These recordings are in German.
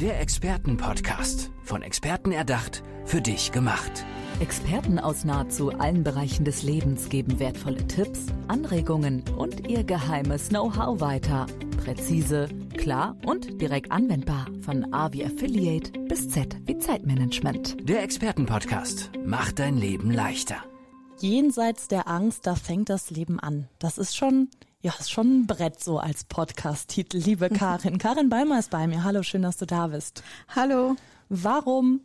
Der Expertenpodcast. Von Experten erdacht, für dich gemacht. Experten aus nahezu allen Bereichen des Lebens geben wertvolle Tipps, Anregungen und ihr geheimes Know-how weiter. Präzise, klar und direkt anwendbar. Von A wie Affiliate bis Z wie Zeitmanagement. Der Expertenpodcast macht dein Leben leichter. Jenseits der Angst, da fängt das Leben an. Das ist schon, ja, ist schon ein Brett so als Podcast-Titel, liebe Karin. Karin Beimer ist bei mir. Hallo, schön, dass du da bist. Hallo. Warum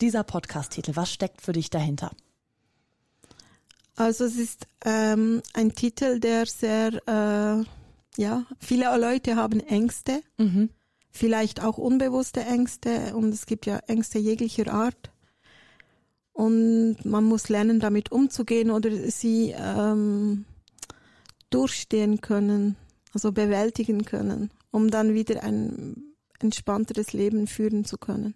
dieser Podcast-Titel? Was steckt für dich dahinter? Also es ist ähm, ein Titel, der sehr, äh, ja, viele Leute haben Ängste, mhm. vielleicht auch unbewusste Ängste und es gibt ja Ängste jeglicher Art und man muss lernen, damit umzugehen oder sie ähm, durchstehen können, also bewältigen können, um dann wieder ein entspannteres Leben führen zu können.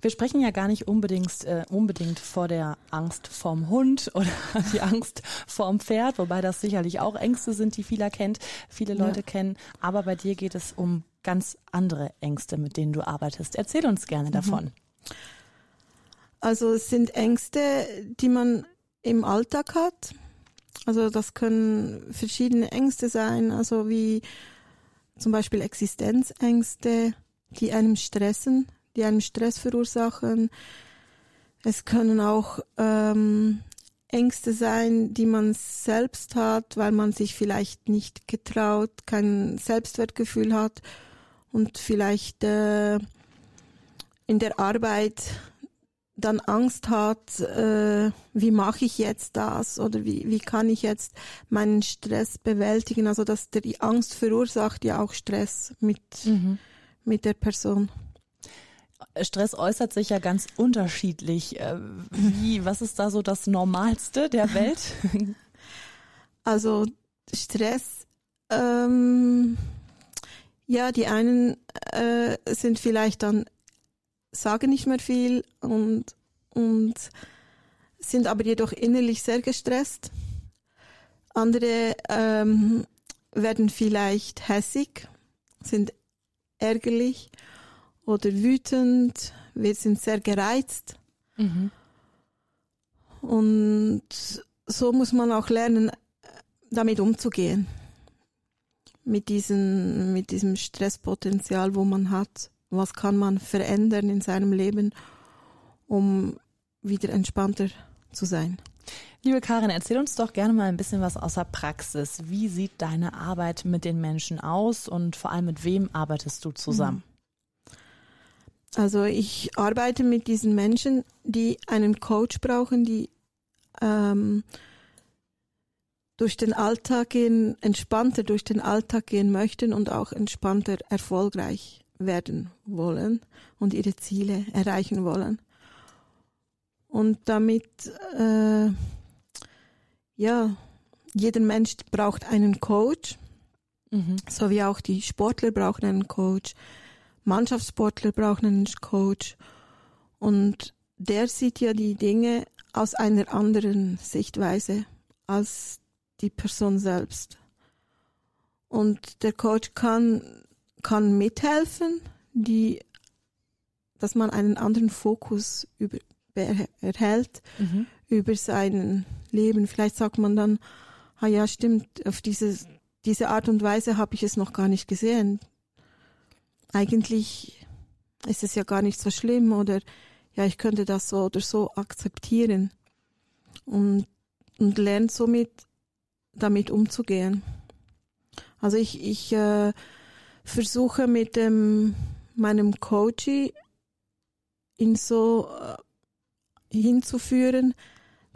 Wir sprechen ja gar nicht unbedingt, äh, unbedingt vor der Angst vorm Hund oder die Angst vorm Pferd, wobei das sicherlich auch Ängste sind, die viele kennt, viele Leute ja. kennen. Aber bei dir geht es um ganz andere Ängste, mit denen du arbeitest. Erzähl uns gerne davon. Mhm. Also es sind Ängste, die man im Alltag hat. Also das können verschiedene Ängste sein, also wie zum Beispiel Existenzängste, die einem stressen, die einem Stress verursachen. Es können auch ähm, Ängste sein, die man selbst hat, weil man sich vielleicht nicht getraut, kein Selbstwertgefühl hat und vielleicht äh, in der Arbeit dann Angst hat, äh, wie mache ich jetzt das oder wie, wie kann ich jetzt meinen Stress bewältigen. Also dass die Angst verursacht ja auch Stress mit, mhm. mit der Person. Stress äußert sich ja ganz unterschiedlich. Äh, wie, was ist da so das Normalste der Welt? Also Stress, ähm, ja, die einen äh, sind vielleicht dann sagen nicht mehr viel und, und sind aber jedoch innerlich sehr gestresst. Andere ähm, werden vielleicht hässig, sind ärgerlich oder wütend, wir sind sehr gereizt. Mhm. Und so muss man auch lernen, damit umzugehen. Mit, diesen, mit diesem Stresspotenzial, wo man hat was kann man verändern in seinem Leben, um wieder entspannter zu sein. Liebe Karin, erzähl uns doch gerne mal ein bisschen was aus der Praxis. Wie sieht deine Arbeit mit den Menschen aus und vor allem mit wem arbeitest du zusammen? Also ich arbeite mit diesen Menschen, die einen Coach brauchen, die ähm, durch den Alltag gehen, entspannter durch den Alltag gehen möchten und auch entspannter erfolgreich werden wollen und ihre Ziele erreichen wollen. Und damit, äh, ja, jeder Mensch braucht einen Coach, mhm. so wie auch die Sportler brauchen einen Coach, Mannschaftssportler brauchen einen Coach und der sieht ja die Dinge aus einer anderen Sichtweise als die Person selbst. Und der Coach kann kann mithelfen, die, dass man einen anderen Fokus über, erhält mhm. über sein Leben. Vielleicht sagt man dann, ah ja, stimmt, auf diese, diese Art und Weise habe ich es noch gar nicht gesehen. Eigentlich ist es ja gar nicht so schlimm oder ja, ich könnte das so oder so akzeptieren und, und lernt somit damit umzugehen. Also ich, ich äh, versuche mit dem, meinem Coach ihn so äh, hinzuführen,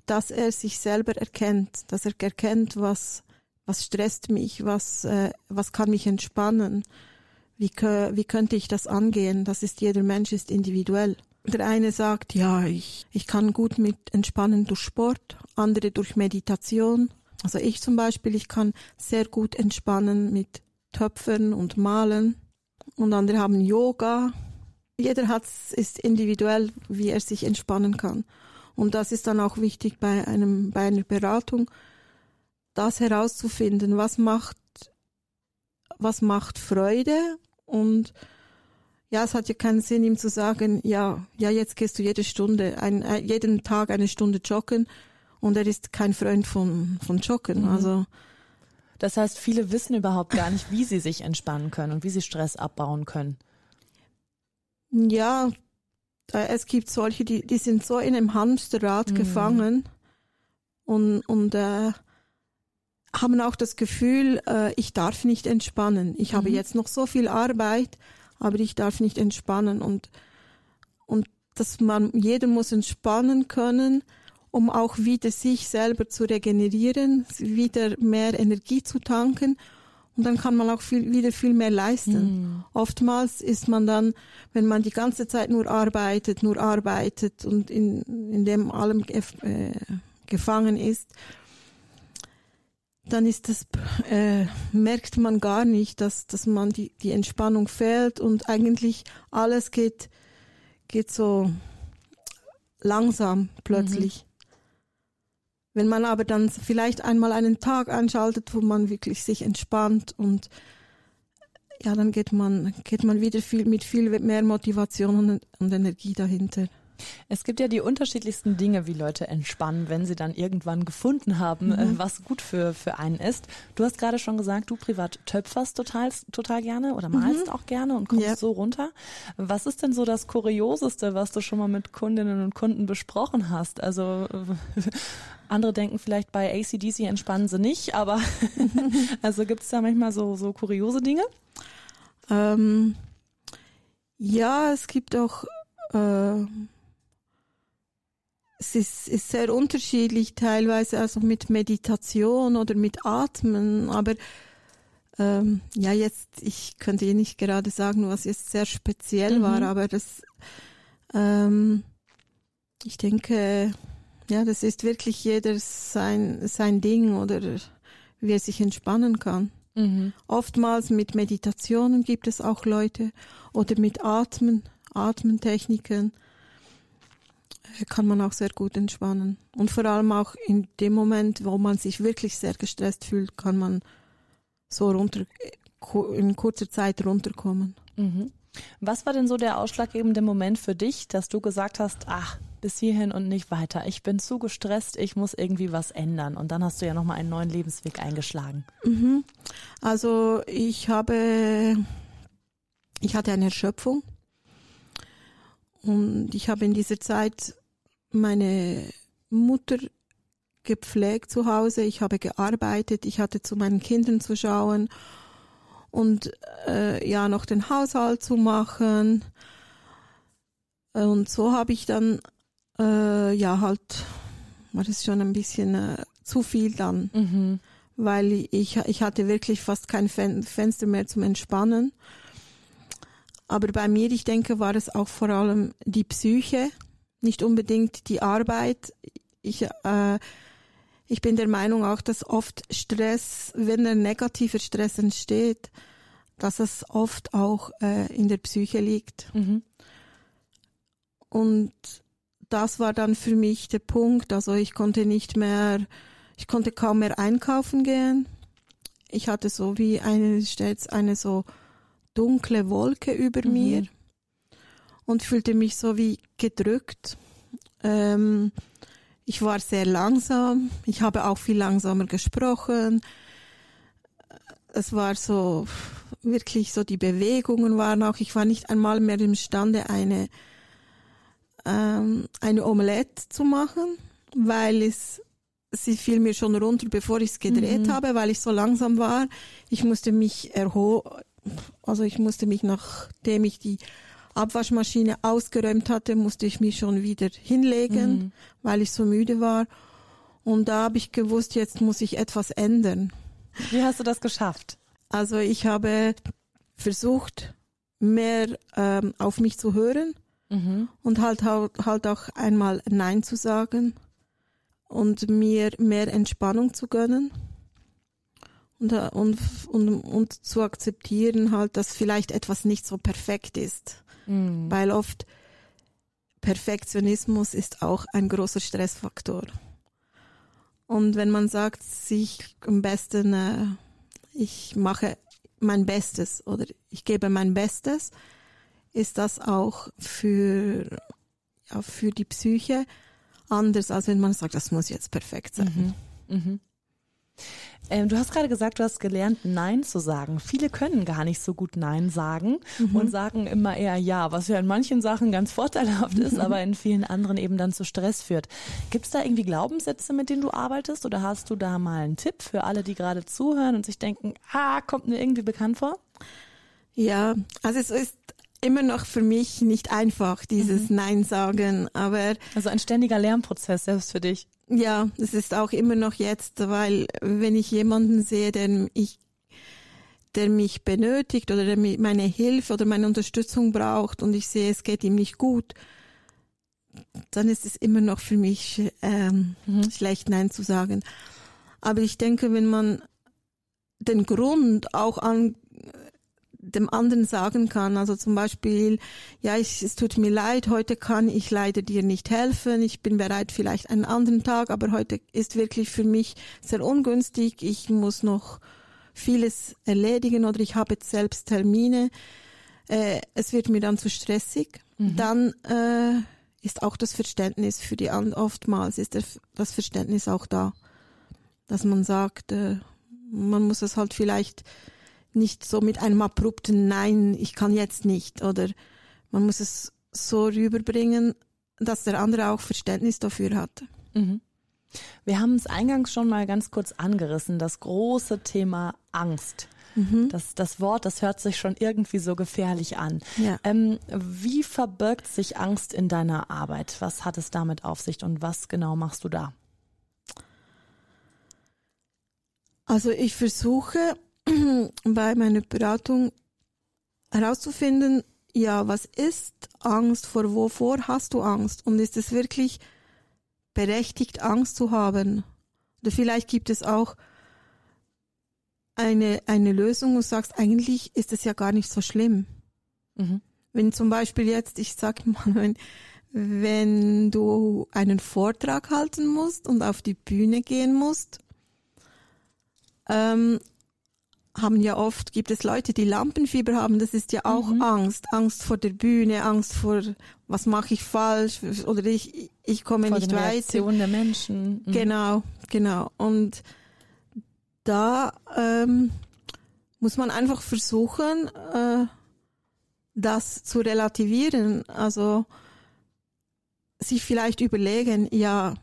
dass er sich selber erkennt, dass er erkennt, was, was stresst mich, was, äh, was kann mich entspannen, wie, wie könnte ich das angehen, das ist, jeder Mensch ist individuell. Der eine sagt, ja, ich, ich kann gut mit entspannen durch Sport, andere durch Meditation. Also ich zum Beispiel, ich kann sehr gut entspannen mit Töpfern und Malen. Und andere haben Yoga. Jeder hat, ist individuell, wie er sich entspannen kann. Und das ist dann auch wichtig bei einem, bei einer Beratung, das herauszufinden, was macht, was macht Freude und ja, es hat ja keinen Sinn, ihm zu sagen, ja, ja, jetzt gehst du jede Stunde, ein, äh, jeden Tag eine Stunde joggen und er ist kein Freund von, von Joggen. Mhm. Also das heißt, viele wissen überhaupt gar nicht, wie sie sich entspannen können und wie sie Stress abbauen können. Ja, es gibt solche, die, die sind so in einem Hamsterrad mhm. gefangen und, und äh, haben auch das Gefühl, äh, ich darf nicht entspannen. Ich mhm. habe jetzt noch so viel Arbeit, aber ich darf nicht entspannen und und dass man jeder muss entspannen können, um auch wieder sich selber zu regenerieren, wieder mehr Energie zu tanken und dann kann man auch viel, wieder viel mehr leisten. Mhm. Oftmals ist man dann, wenn man die ganze Zeit nur arbeitet, nur arbeitet und in, in dem allem äh, gefangen ist, dann ist das, äh, merkt man gar nicht, dass, dass man die, die Entspannung fehlt und eigentlich alles geht, geht so langsam plötzlich. Mhm. Wenn man aber dann vielleicht einmal einen Tag einschaltet, wo man wirklich sich entspannt und ja, dann geht man, geht man wieder viel, mit viel mehr Motivation und, und Energie dahinter. Es gibt ja die unterschiedlichsten Dinge, wie Leute entspannen, wenn sie dann irgendwann gefunden haben, äh, mhm. was gut für, für einen ist. Du hast gerade schon gesagt, du privat töpferst total, total gerne oder malst mhm. auch gerne und kommst yep. so runter. Was ist denn so das Kurioseste, was du schon mal mit Kundinnen und Kunden besprochen hast? Also andere denken vielleicht bei ACDC entspannen sie nicht, aber also gibt es da manchmal so, so kuriose Dinge? Ähm, ja, es gibt auch äh, es ist, ist sehr unterschiedlich teilweise, also mit Meditation oder mit Atmen, aber ähm, ja, jetzt, ich könnte Ihnen nicht gerade sagen, was jetzt sehr speziell mhm. war, aber das, ähm, ich denke, ja, das ist wirklich jeder sein, sein Ding oder wie er sich entspannen kann. Mhm. Oftmals mit Meditationen gibt es auch Leute oder mit Atmen, Atmentechniken kann man auch sehr gut entspannen. Und vor allem auch in dem Moment, wo man sich wirklich sehr gestresst fühlt, kann man so runter, in kurzer Zeit runterkommen. Mhm. Was war denn so der ausschlaggebende Moment für dich, dass du gesagt hast, ach, bis hierhin und nicht weiter. Ich bin zu gestresst, ich muss irgendwie was ändern. Und dann hast du ja nochmal einen neuen Lebensweg eingeschlagen. Mhm. Also ich habe, ich hatte eine Erschöpfung. Und ich habe in dieser Zeit meine Mutter gepflegt zu Hause, ich habe gearbeitet, ich hatte zu meinen Kindern zu schauen und äh, ja noch den Haushalt zu machen. Und so habe ich dann äh, ja halt war das schon ein bisschen äh, zu viel dann, mhm. weil ich ich hatte wirklich fast kein Fen Fenster mehr zum Entspannen. Aber bei mir, ich denke, war es auch vor allem die Psyche, nicht unbedingt die Arbeit. Ich, äh, ich bin der Meinung auch, dass oft Stress, wenn ein negativer Stress entsteht, dass es oft auch äh, in der Psyche liegt. Mhm. Und das war dann für mich der Punkt. Also ich konnte nicht mehr, ich konnte kaum mehr einkaufen gehen. Ich hatte so wie eine, stets eine so dunkle Wolke über mhm. mir und fühlte mich so wie gedrückt. Ähm, ich war sehr langsam. Ich habe auch viel langsamer gesprochen. Es war so wirklich so die Bewegungen waren auch. Ich war nicht einmal mehr imstande eine ähm, eine Omelette zu machen, weil es sie fiel mir schon runter, bevor ich es gedreht mhm. habe, weil ich so langsam war. Ich musste mich erholen, also ich musste mich, nachdem ich die Abwaschmaschine ausgeräumt hatte, musste ich mich schon wieder hinlegen, mhm. weil ich so müde war. Und da habe ich gewusst, jetzt muss ich etwas ändern. Wie hast du das geschafft? Also ich habe versucht, mehr ähm, auf mich zu hören mhm. und halt, halt auch einmal Nein zu sagen und mir mehr Entspannung zu gönnen und, und, und, und zu akzeptieren halt, dass vielleicht etwas nicht so perfekt ist. Mhm. Weil oft Perfektionismus ist auch ein großer Stressfaktor. Und wenn man sagt, sich am besten, äh, ich mache mein Bestes oder ich gebe mein Bestes, ist das auch für, ja, für die Psyche anders, als wenn man sagt, das muss jetzt perfekt sein. Mhm. Mhm. Ähm, du hast gerade gesagt, du hast gelernt, Nein zu sagen. Viele können gar nicht so gut Nein sagen mhm. und sagen immer eher Ja, was ja in manchen Sachen ganz vorteilhaft ist, aber in vielen anderen eben dann zu Stress führt. Gibt es da irgendwie Glaubenssätze, mit denen du arbeitest oder hast du da mal einen Tipp für alle, die gerade zuhören und sich denken, ah, kommt mir irgendwie bekannt vor? Ja, also es ist immer noch für mich nicht einfach, dieses mhm. Nein sagen, aber. Also ein ständiger Lernprozess selbst für dich. Ja, es ist auch immer noch jetzt, weil wenn ich jemanden sehe, der ich der mich benötigt oder der meine Hilfe oder meine Unterstützung braucht und ich sehe, es geht ihm nicht gut, dann ist es immer noch für mich ähm, mhm. schlecht, Nein zu sagen. Aber ich denke, wenn man den Grund auch an dem anderen sagen kann. Also zum Beispiel, ja, ich, es tut mir leid, heute kann ich leider dir nicht helfen. Ich bin bereit vielleicht einen anderen Tag, aber heute ist wirklich für mich sehr ungünstig. Ich muss noch vieles erledigen oder ich habe jetzt selbst Termine. Äh, es wird mir dann zu stressig. Mhm. Dann äh, ist auch das Verständnis für die anderen, oftmals ist das Verständnis auch da, dass man sagt, äh, man muss es halt vielleicht nicht so mit einem abrupten Nein, ich kann jetzt nicht. Oder man muss es so rüberbringen, dass der andere auch Verständnis dafür hat. Mhm. Wir haben es eingangs schon mal ganz kurz angerissen, das große Thema Angst. Mhm. Das, das Wort, das hört sich schon irgendwie so gefährlich an. Ja. Ähm, wie verbirgt sich Angst in deiner Arbeit? Was hat es damit auf sich und was genau machst du da? Also ich versuche bei meiner Beratung herauszufinden, ja, was ist Angst, vor wovor hast du Angst und ist es wirklich berechtigt, Angst zu haben? Oder vielleicht gibt es auch eine, eine Lösung und sagst, eigentlich ist es ja gar nicht so schlimm. Mhm. Wenn zum Beispiel jetzt, ich sag mal, wenn, wenn du einen Vortrag halten musst und auf die Bühne gehen musst, ähm, haben ja oft, gibt es Leute, die Lampenfieber haben, das ist ja auch mhm. Angst. Angst vor der Bühne, Angst vor, was mache ich falsch oder ich, ich komme vor nicht weiter. der Menschen. Mhm. Genau, genau. Und da ähm, muss man einfach versuchen, äh, das zu relativieren. Also sich vielleicht überlegen, ja,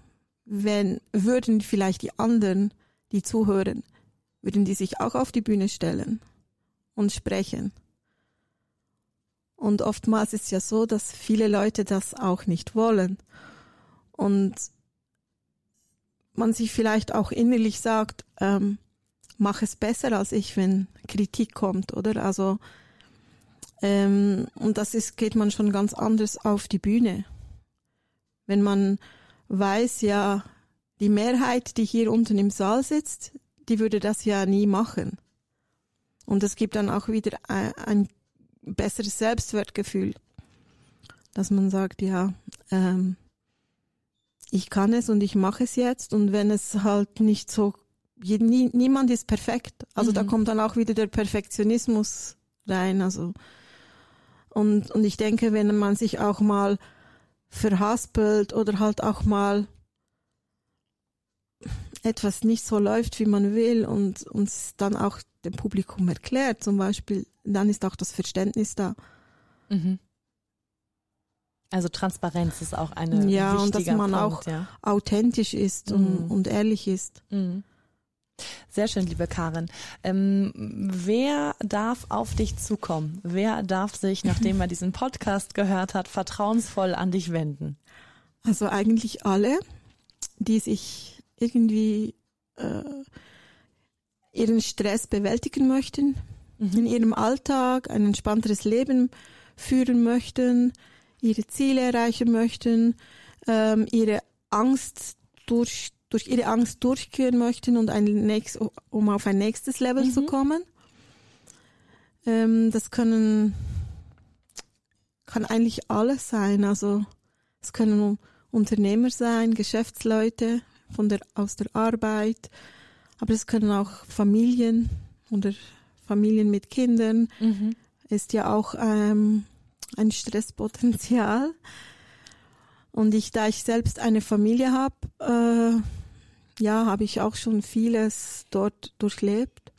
wenn würden vielleicht die anderen, die zuhören, würden die sich auch auf die Bühne stellen und sprechen. Und oftmals ist ja so, dass viele Leute das auch nicht wollen. Und man sich vielleicht auch innerlich sagt, ähm, mach es besser als ich, wenn Kritik kommt, oder? Also, ähm, und das ist, geht man schon ganz anders auf die Bühne. Wenn man weiß, ja, die Mehrheit, die hier unten im Saal sitzt, die würde das ja nie machen. Und es gibt dann auch wieder ein, ein besseres Selbstwertgefühl, dass man sagt, ja, ähm, ich kann es und ich mache es jetzt und wenn es halt nicht so, nie, niemand ist perfekt. Also mhm. da kommt dann auch wieder der Perfektionismus rein. Also und und ich denke, wenn man sich auch mal verhaspelt oder halt auch mal etwas nicht so läuft, wie man will und uns dann auch dem Publikum erklärt, zum Beispiel, dann ist auch das Verständnis da. Mhm. Also Transparenz ist auch eine ja und dass man Punkt, auch ja. authentisch ist und, mhm. und ehrlich ist. Mhm. Sehr schön, liebe Karin. Ähm, wer darf auf dich zukommen? Wer darf sich, nachdem er diesen Podcast gehört hat, vertrauensvoll an dich wenden? Also eigentlich alle, die sich irgendwie äh, ihren Stress bewältigen möchten, mhm. in ihrem Alltag ein entspannteres Leben führen möchten, ihre Ziele erreichen möchten, ähm, ihre Angst durch, durch ihre Angst durchführen möchten und ein nächst, um auf ein nächstes Level mhm. zu kommen. Ähm, das können kann eigentlich alles sein. Also es können Unternehmer sein, Geschäftsleute, von der, aus der Arbeit, aber es können auch Familien oder Familien mit Kindern, mhm. ist ja auch ähm, ein Stresspotenzial. Und ich, da ich selbst eine Familie habe, äh, ja, habe ich auch schon vieles dort durchlebt.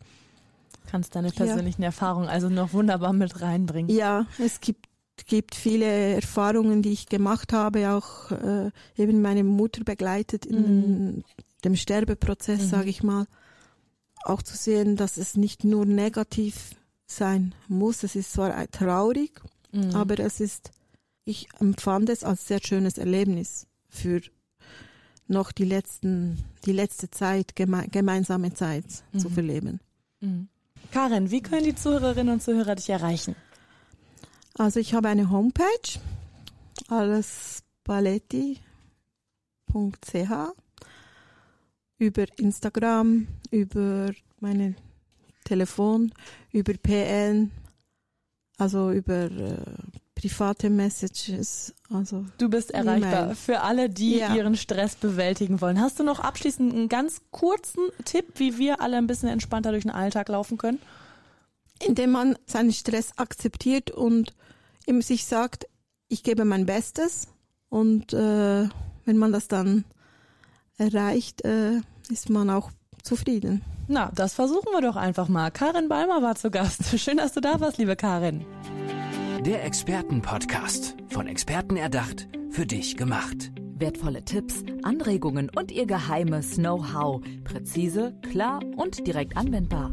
Kannst deine persönlichen ja. Erfahrungen also noch wunderbar mit reinbringen. Ja, es gibt gibt viele Erfahrungen, die ich gemacht habe, auch äh, eben meine Mutter begleitet in mhm. dem Sterbeprozess, mhm. sage ich mal. Auch zu sehen, dass es nicht nur negativ sein muss. Es ist zwar traurig, mhm. aber es ist, ich empfand es als sehr schönes Erlebnis für noch die letzten, die letzte Zeit, geme gemeinsame Zeit zu mhm. verleben. Mhm. Karin, wie können die Zuhörerinnen und Zuhörer dich erreichen? Also ich habe eine Homepage, allesballetti.ch, über Instagram, über meine Telefon, über PN, also über äh, private Messages. Also du bist erreichbar für alle, die ja. ihren Stress bewältigen wollen. Hast du noch abschließend einen ganz kurzen Tipp, wie wir alle ein bisschen entspannter durch den Alltag laufen können? Indem man seinen Stress akzeptiert und ihm sich sagt, ich gebe mein Bestes und äh, wenn man das dann erreicht, äh, ist man auch zufrieden. Na, das versuchen wir doch einfach mal. Karin Balmer war zu Gast. Schön, dass du da warst, liebe Karin. Der Expertenpodcast. Von Experten erdacht, für dich gemacht. Wertvolle Tipps, Anregungen und ihr geheimes Know-how. Präzise, klar und direkt anwendbar.